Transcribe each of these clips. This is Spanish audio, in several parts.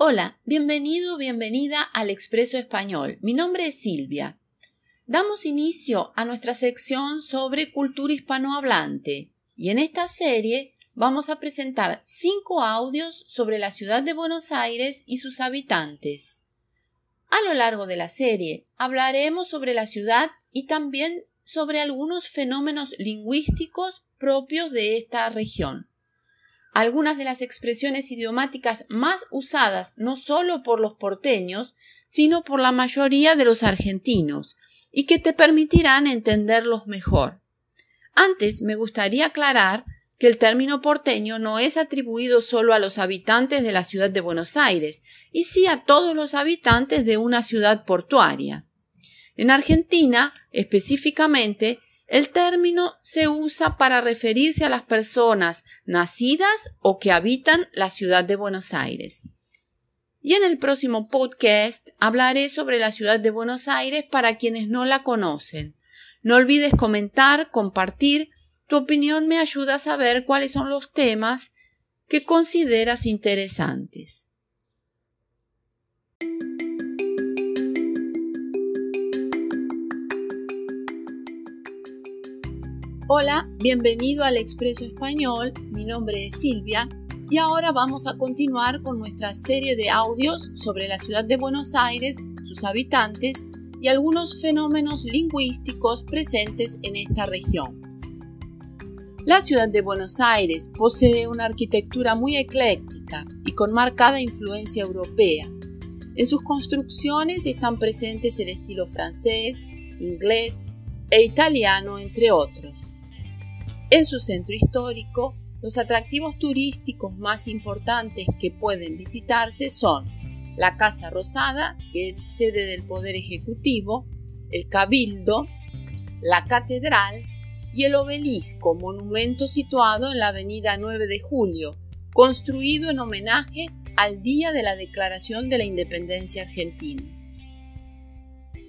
Hola, bienvenido, bienvenida al Expreso Español. Mi nombre es Silvia. Damos inicio a nuestra sección sobre cultura hispanohablante y en esta serie vamos a presentar cinco audios sobre la ciudad de Buenos Aires y sus habitantes. A lo largo de la serie hablaremos sobre la ciudad y también sobre algunos fenómenos lingüísticos propios de esta región algunas de las expresiones idiomáticas más usadas no solo por los porteños, sino por la mayoría de los argentinos, y que te permitirán entenderlos mejor. Antes me gustaría aclarar que el término porteño no es atribuido solo a los habitantes de la ciudad de Buenos Aires, y sí a todos los habitantes de una ciudad portuaria. En Argentina, específicamente, el término se usa para referirse a las personas nacidas o que habitan la ciudad de Buenos Aires. Y en el próximo podcast hablaré sobre la ciudad de Buenos Aires para quienes no la conocen. No olvides comentar, compartir. Tu opinión me ayuda a saber cuáles son los temas que consideras interesantes. Hola, bienvenido al Expreso Español, mi nombre es Silvia y ahora vamos a continuar con nuestra serie de audios sobre la ciudad de Buenos Aires, sus habitantes y algunos fenómenos lingüísticos presentes en esta región. La ciudad de Buenos Aires posee una arquitectura muy ecléctica y con marcada influencia europea. En sus construcciones están presentes el estilo francés, inglés e italiano, entre otros. En su centro histórico, los atractivos turísticos más importantes que pueden visitarse son la Casa Rosada, que es sede del Poder Ejecutivo, el Cabildo, la Catedral y el Obelisco, monumento situado en la Avenida 9 de Julio, construido en homenaje al día de la Declaración de la Independencia Argentina.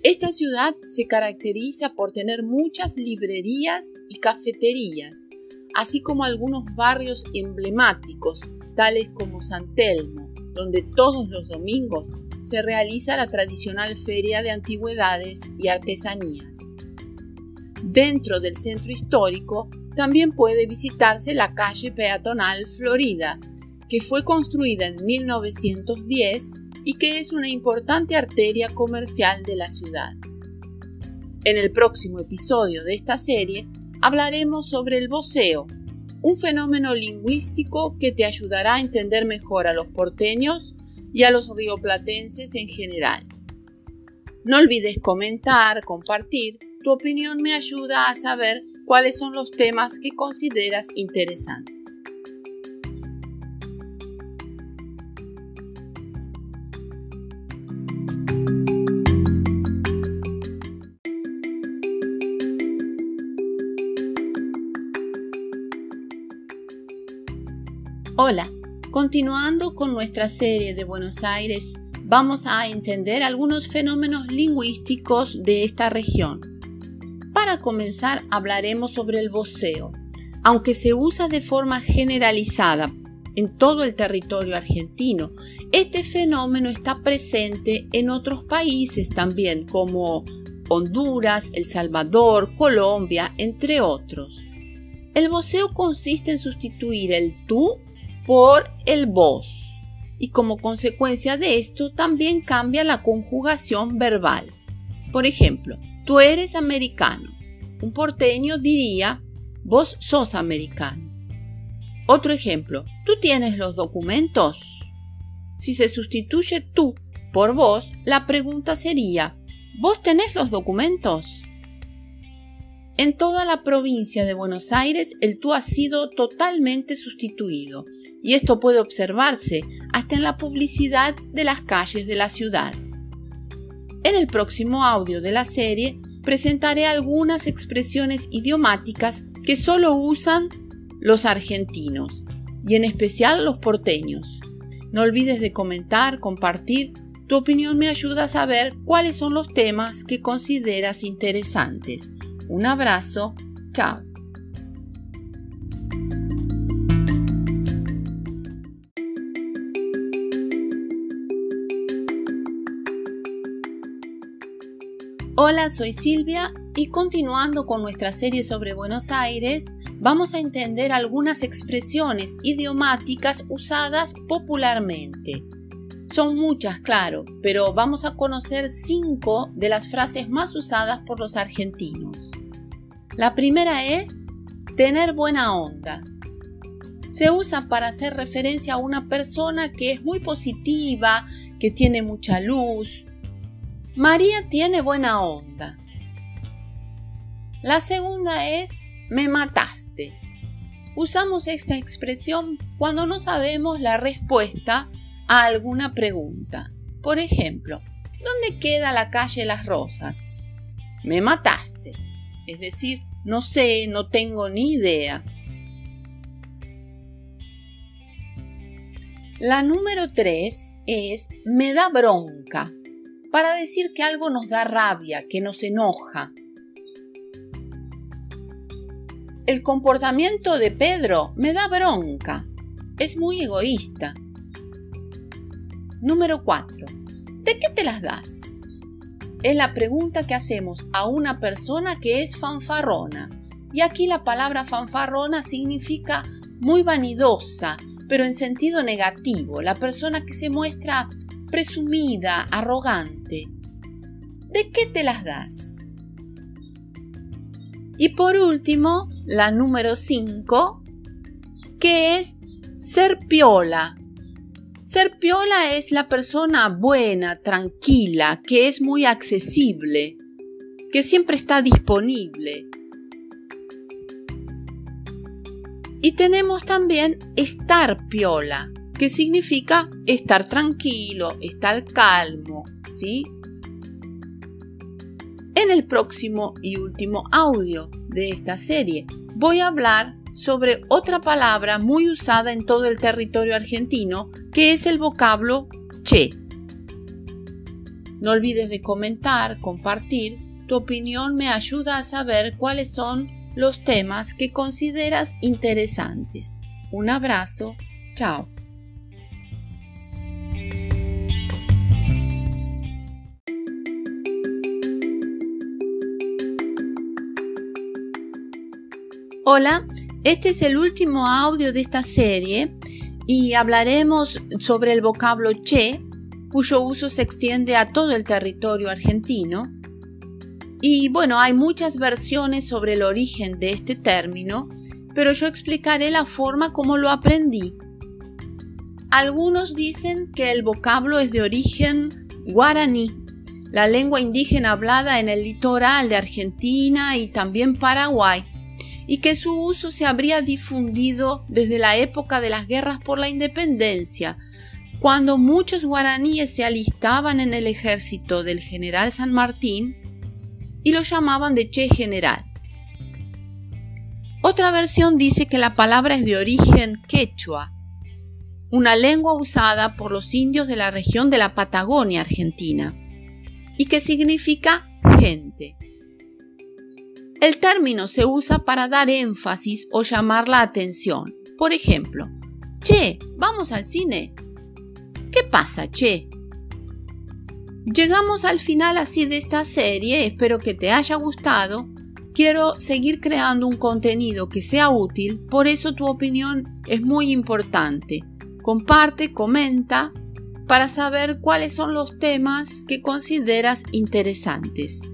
Esta ciudad se caracteriza por tener muchas librerías y cafeterías, así como algunos barrios emblemáticos, tales como San Telmo, donde todos los domingos se realiza la tradicional feria de antigüedades y artesanías. Dentro del centro histórico también puede visitarse la calle peatonal Florida, que fue construida en 1910 y que es una importante arteria comercial de la ciudad. En el próximo episodio de esta serie hablaremos sobre el voceo, un fenómeno lingüístico que te ayudará a entender mejor a los porteños y a los rioplatenses en general. No olvides comentar, compartir, tu opinión me ayuda a saber cuáles son los temas que consideras interesantes. Hola, continuando con nuestra serie de Buenos Aires, vamos a entender algunos fenómenos lingüísticos de esta región. Para comenzar hablaremos sobre el voceo. Aunque se usa de forma generalizada en todo el territorio argentino, este fenómeno está presente en otros países también, como Honduras, El Salvador, Colombia, entre otros. El voceo consiste en sustituir el tú por el vos. Y como consecuencia de esto también cambia la conjugación verbal. Por ejemplo, tú eres americano. Un porteño diría, vos sos americano. Otro ejemplo, tú tienes los documentos. Si se sustituye tú por vos, la pregunta sería, ¿vos tenés los documentos? En toda la provincia de Buenos Aires el tú ha sido totalmente sustituido y esto puede observarse hasta en la publicidad de las calles de la ciudad. En el próximo audio de la serie presentaré algunas expresiones idiomáticas que solo usan los argentinos y en especial los porteños. No olvides de comentar, compartir, tu opinión me ayuda a saber cuáles son los temas que consideras interesantes. Un abrazo, chao. Hola, soy Silvia y continuando con nuestra serie sobre Buenos Aires, vamos a entender algunas expresiones idiomáticas usadas popularmente. Son muchas, claro, pero vamos a conocer cinco de las frases más usadas por los argentinos. La primera es tener buena onda. Se usa para hacer referencia a una persona que es muy positiva, que tiene mucha luz. María tiene buena onda. La segunda es me mataste. Usamos esta expresión cuando no sabemos la respuesta alguna pregunta. Por ejemplo, ¿dónde queda la calle Las Rosas? Me mataste. Es decir, no sé, no tengo ni idea. La número 3 es me da bronca, para decir que algo nos da rabia, que nos enoja. El comportamiento de Pedro me da bronca. Es muy egoísta. Número 4. ¿De qué te las das? Es la pregunta que hacemos a una persona que es fanfarrona. Y aquí la palabra fanfarrona significa muy vanidosa, pero en sentido negativo, la persona que se muestra presumida, arrogante. ¿De qué te las das? Y por último, la número 5, que es ser piola. Ser piola es la persona buena, tranquila, que es muy accesible, que siempre está disponible. Y tenemos también estar piola, que significa estar tranquilo, estar calmo, ¿sí? En el próximo y último audio de esta serie voy a hablar sobre otra palabra muy usada en todo el territorio argentino, que es el vocablo che. No olvides de comentar, compartir, tu opinión me ayuda a saber cuáles son los temas que consideras interesantes. Un abrazo, chao. Hola, este es el último audio de esta serie y hablaremos sobre el vocablo che, cuyo uso se extiende a todo el territorio argentino. Y bueno, hay muchas versiones sobre el origen de este término, pero yo explicaré la forma como lo aprendí. Algunos dicen que el vocablo es de origen guaraní, la lengua indígena hablada en el litoral de Argentina y también Paraguay y que su uso se habría difundido desde la época de las guerras por la independencia, cuando muchos guaraníes se alistaban en el ejército del general San Martín y lo llamaban de Che General. Otra versión dice que la palabra es de origen quechua, una lengua usada por los indios de la región de la Patagonia Argentina, y que significa gente. El término se usa para dar énfasis o llamar la atención. Por ejemplo, Che, vamos al cine. ¿Qué pasa, Che? Llegamos al final así de esta serie, espero que te haya gustado. Quiero seguir creando un contenido que sea útil, por eso tu opinión es muy importante. Comparte, comenta, para saber cuáles son los temas que consideras interesantes.